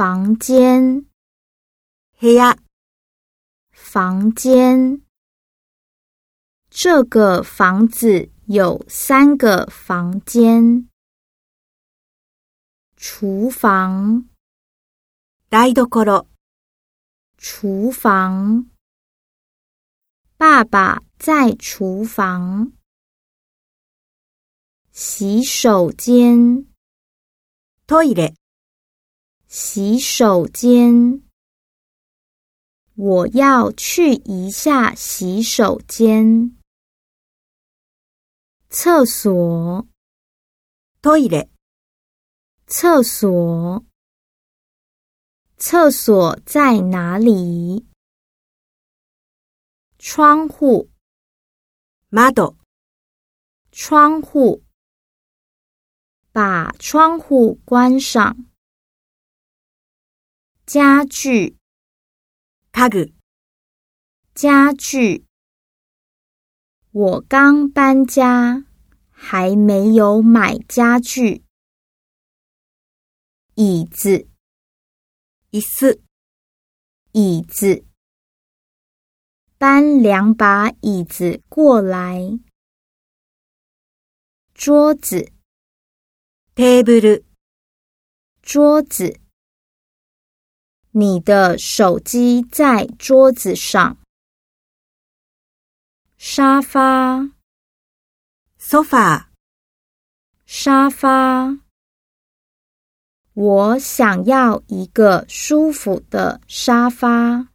房间，部屋、房间。这个房子有三个房间。厨房，台所、厨房。爸爸在厨房。洗手间，トイレ、 洗手间。我要去一下洗手间。厕所，トイレ、厕所。厕所在哪里？窗户，窓、窗户。把窗户关上。 家具，家具、家具。我刚搬家，还没有买家具。椅子，椅子、椅子。搬两把椅子过来。桌子，テーブル、桌子。 你的手机在桌子上。沙发，ソファー、沙发。我想要一个舒服的沙发。